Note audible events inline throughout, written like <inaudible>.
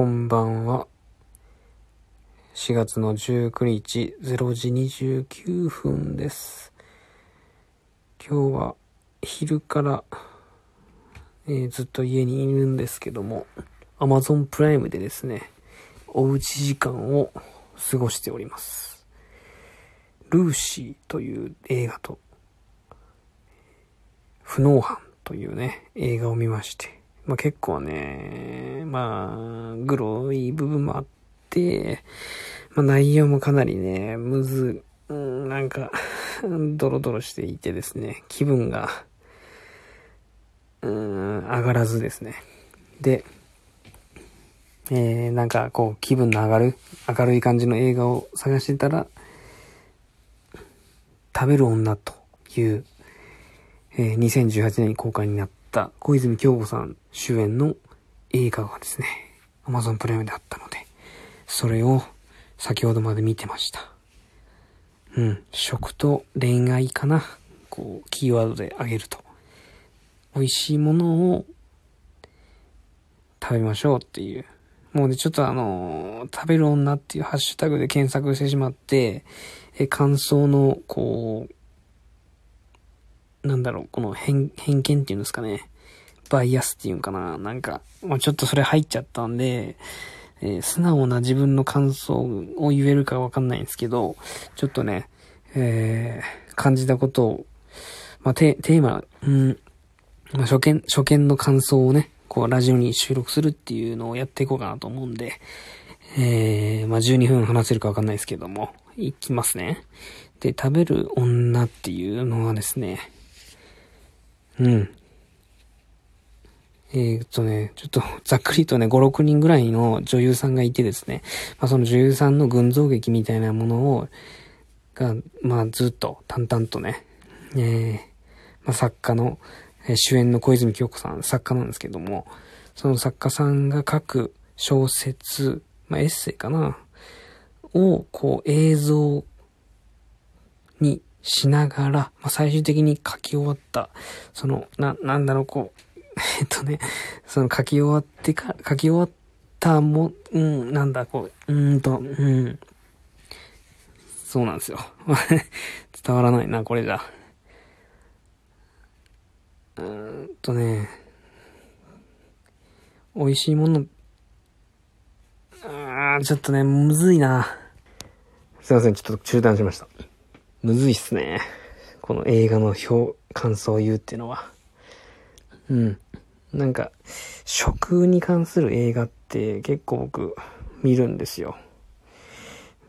こんばんは。4月の19日0時29分です。今日は昼から、えーずっと家にいるんですけども、Amazon プライムでですね、おうち時間を過ごしております。ルーシーという映画と、不能犯というね、映画を見まして、まあ結構ね、まあ、グロい部分もあって、まあ内容もかなりね、むず、うん、なんか、<laughs> ドロドロしていてですね、気分が、うん、上がらずですね。で、えー、なんかこう気分の上がる、明るい感じの映画を探してたら、食べる女という、えー2018年に公開になったた小泉京子さん主演の映画がですね、Amazon プライムであったので、それを先ほどまで見てました。うん、食と恋愛かな。こう、キーワードで挙げると。美味しいものを食べましょうっていう。もうね、ちょっとあのー食べる女っていうハッシュタグで検索してしまって、え、感想の、こう、なんだろう、この偏、偏見っていうんですかね。バイアスっていうんかな。なんか、まあちょっとそれ入っちゃったんで、えー素直な自分の感想を言えるかわかんないんですけど、ちょっとね、えー感じたことを、まあテテーマ、うん、まあ、初見、初見の感想をね、こう、ラジオに収録するっていうのをやっていこうかなと思うんで、えー、まあ、12分話せるかわかんないですけども、いきますね。で、食べる女っていうのはですね、うん。えーっとね、ちょっと <laughs> ざっくりとね、5、6人ぐらいの女優さんがいてですね、まあ、その女優さんの群像劇みたいなものを、が、まあ、ずっと淡々とね、えー、まあ、作家の、えー主演の小泉京子さん、作家なんですけども、その作家さんが書く小説、まあ、エッセイかな、を、こう、映像にしながら、まあ、最終的に書き終わった、その、な、なんだろう、こう、<laughs> えっとね、その書き終わってか、書き終わったも、うん、なんだ、こう、うんと、うん。そうなんですよ。<laughs> 伝わらないな、これじゃ。うんとね、美味しいもの、あー、ちょっとね、むずいな。すいません、ちょっと中断しました。むずいっすね。この映画の表、感想を言うっていうのは。うん。なんか、食に関する映画って結構僕見るんですよ。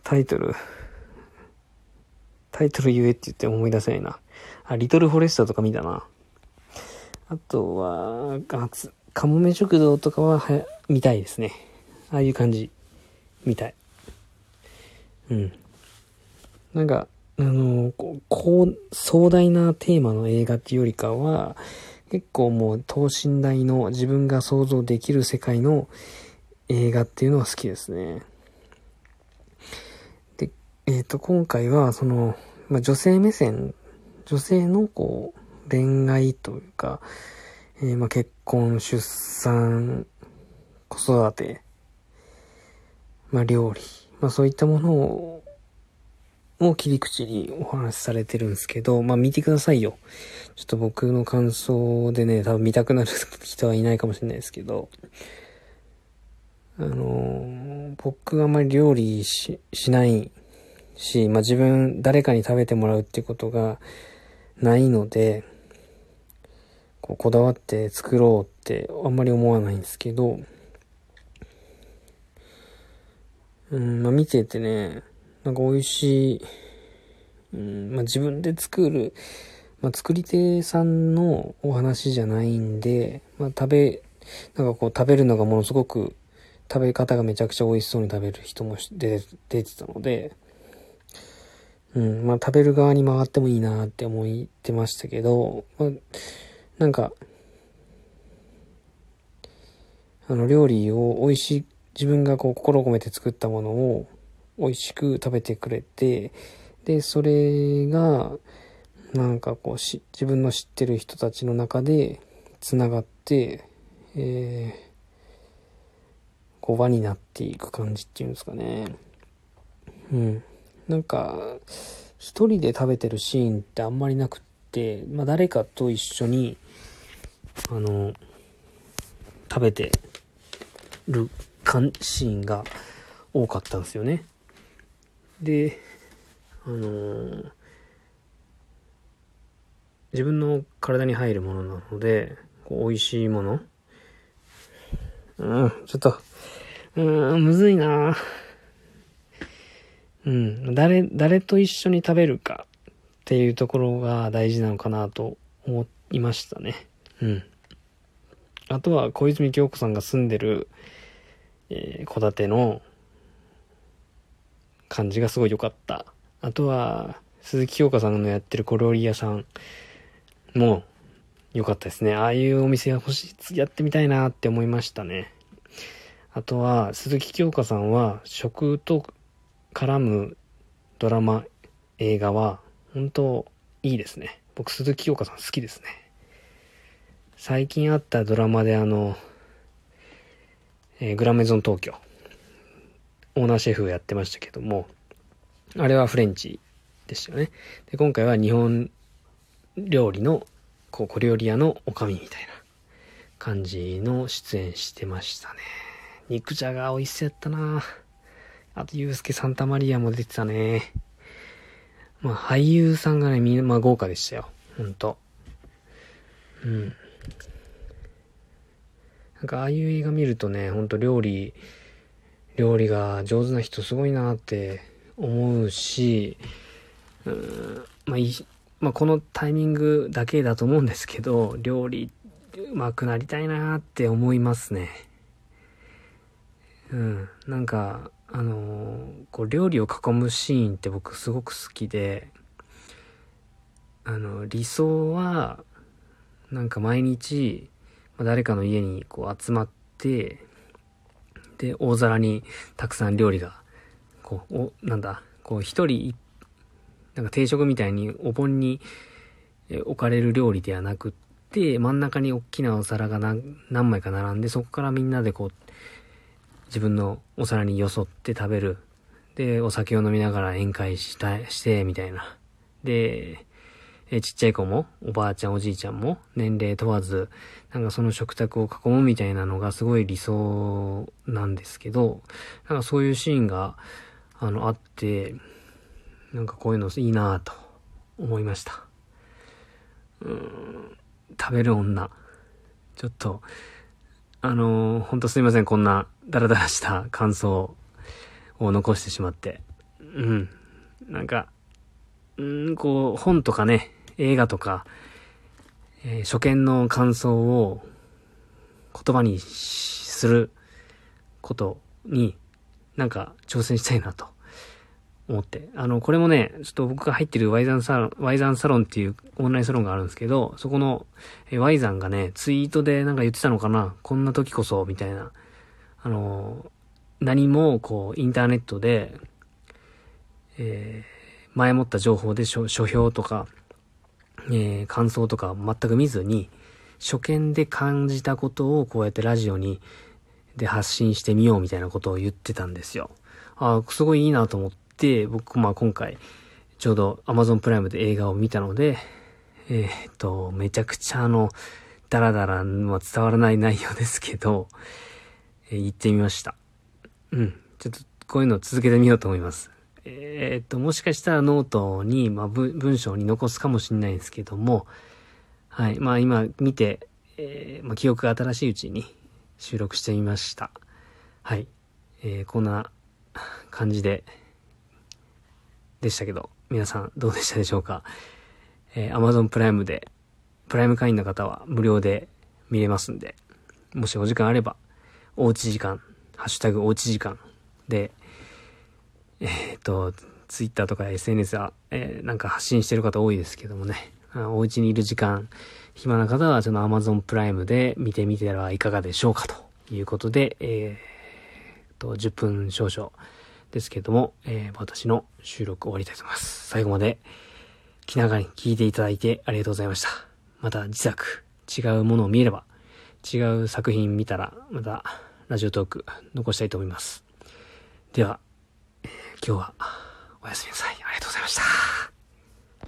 タイトル、タイトル言えって言って思い出せないな。あ、リトルフォレストとか見たな。あとは、あつカモメ食堂とかはは見たいですね。ああいう感じ。見たい。うん。なんか、あの、こう、壮大なテーマの映画っていうよりかは、結構もう等身大の自分が想像できる世界の映画っていうのは好きですね。で、えっ、と、今回は、その、まあ、女性目線、女性のこう、恋愛というか、えーまあ、結婚、出産、子育て、まあ、料理、まあ、そういったものを、を切り口にお話しされてるんですけど、まあ、見てくださいよ。ちょっと僕の感想でね、多分見たくなる人はいないかもしれないですけど、あの僕があんまり料理し、しないし、まあ、自分、誰かに食べてもらうってことがないので、こう、こだわって作ろうってあんまり思わないんですけど、うん、まあ、見ててね、なんか美味しい、うん、まあ、自分で作る、まあ、作り手さんのお話じゃないんで、まあ、食べ、なんかこう食べるのがものすごく食べ方がめちゃくちゃ美味しそうに食べる人もし出出てたので、うん、まあ食べる側に回ってもいいなって思ってましたけど、まあ、なんか、あの料理を美味しい、自分がこう心を込めて作ったものを美味しく食べてくれて、で、それが、なんかこうし、自分の知ってる人たちの中で繋がって、えーこう輪になっていく感じっていうんですかね。うん。なんか、一人で食べてるシーンってあんまりなくって、まあ誰かと一緒に、あの、食べてるシーンが多かったんですよね。で、あのー、自分の体に入るものなので、こう美味しいものうん、ちょっと、うん、むずいなうん、誰、誰と一緒に食べるかっていうところが大事なのかなと思いましたね。うん。あとは小泉京子さんが住んでる、え戸、建ての感じがすごい良かった。あとは、鈴木京香さんのやってる小料理屋さんも良かったですね。ああいうお店が欲しい、やってみたいなって思いましたね。あとは、鈴木京香さんは食と絡むドラマ、映画は本当いいですね。僕鈴木京香さん好きですね。最近あったドラマであの、えー、グラメゾン東京、オーナーシェフをやってましたけども、あれはフレンチでしたよね。で、今回は日本料理のこう、小料理屋のおかみみたいな感じの出演してましたね。肉じゃが美味しそうやったなあと、ゆうすけサンタマリアも出てたね。まあ、俳優さんがね、みんな、まあ、豪華でしたよ。ほんと。うん。なんか、ああいう映画見るとね、ほんと料理、料理が上手な人すごいなって思うし、うん、まあ、いまあ、このタイミングだけだと思うんですけど、料理上手くなりたいなって思いますね。うん。なんか、あのー、こう料理を囲むシーンって僕すごく好きで、あの、理想は、なんか毎日、誰かの家にこう集まって、で、大皿にたくさん料理が、こう、お、なんだ、こう一人なんか定食みたいにお盆に置かれる料理ではなくって、真ん中に大きなお皿が何枚か並んで、そこからみんなでこう、自分のお皿によそって食べる。で、お酒を飲みながら宴会した、して、みたいな。で、えちっちゃい子も、おばあちゃんおじいちゃんも、年齢問わず、なんかその食卓を囲むみたいなのがすごい理想なんですけど、なんかそういうシーンが、あの、あって、なんかこういうのいいなぁと思いました。うん、食べる女。ちょっと、あのー、ほんとすいません、こんなダラダラした感想を残してしまって。うん。なんか、うん、こう、本とかね、映画とか、えー、初見の感想を言葉にすることになんか挑戦したいなと思って。あの、これもね、ちょっと僕が入ってるワイザンサロン、ワイザンサロンっていうオンラインサロンがあるんですけど、そこの、えワイザンがね、ツイートでなんか言ってたのかなこんな時こそ、みたいな。あの、何も、こう、インターネットで、えー、前もった情報で書書評とか、えー、感想とか全く見ずに、初見で感じたことをこうやってラジオに、で発信してみようみたいなことを言ってたんですよ。ああ、すごいいいなと思って、僕、まあ今回、ちょうど Amazon プライムで映画を見たので、えー、っと、めちゃくちゃあの、ダラダラは伝わらない内容ですけど、えー、言ってみました。うん。ちょっとこういうのを続けてみようと思います。えー、っと、もしかしたらノートに、まあ、文章に残すかもしれないですけども、はい。まあ今見て、えー、まあ、記憶が新しいうちに収録してみました。はい。えー、こんな感じで、でしたけど、皆さんどうでしたでしょうか？えー、Amazon プライムで、プライム会員の方は無料で見れますんで、もしお時間あれば、おうち時間、ハッシュタグおうち時間で、えー、っと、Twitter とか SNS は、えー、なんか発信してる方多いですけどもね、お家にいる時間、暇な方は、その Amazon プライムで見てみてはいかがでしょうかということで、えー、と、10分少々、ですけども、えー、私の収録終わりたいと思います。最後まで気長に聞いていただいてありがとうございました。また自作、違うものを見れば、違う作品見たら、またラジオトーク残したいと思います。では、今日はおやすみなさい。ありがとうございました。